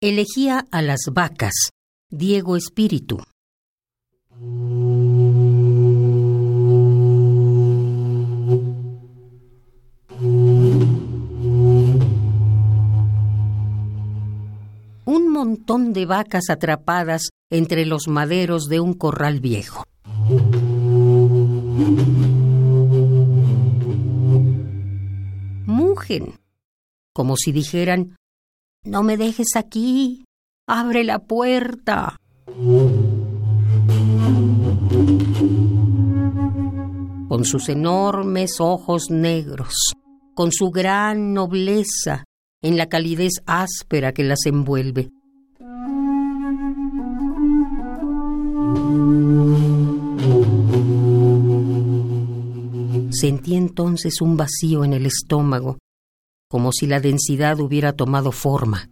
Elegía a las vacas, Diego Espíritu. Un montón de vacas atrapadas entre los maderos de un corral viejo. Mugen, como si dijeran, no me dejes aquí, abre la puerta. Con sus enormes ojos negros, con su gran nobleza, en la calidez áspera que las envuelve. Sentí entonces un vacío en el estómago, como si la densidad hubiera tomado forma.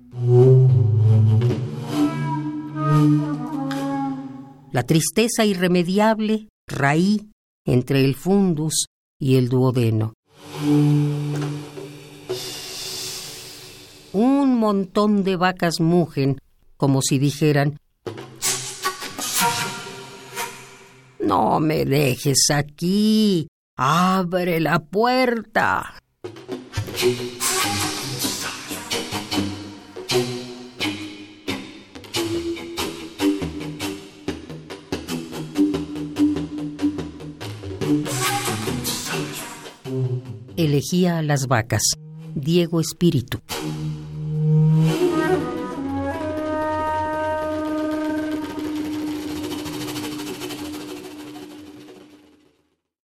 La tristeza irremediable raí entre el fundus y el duodeno. Un montón de vacas mugen, como si dijeran, No me dejes aquí, abre la puerta. Elegía a las vacas. Diego Espíritu.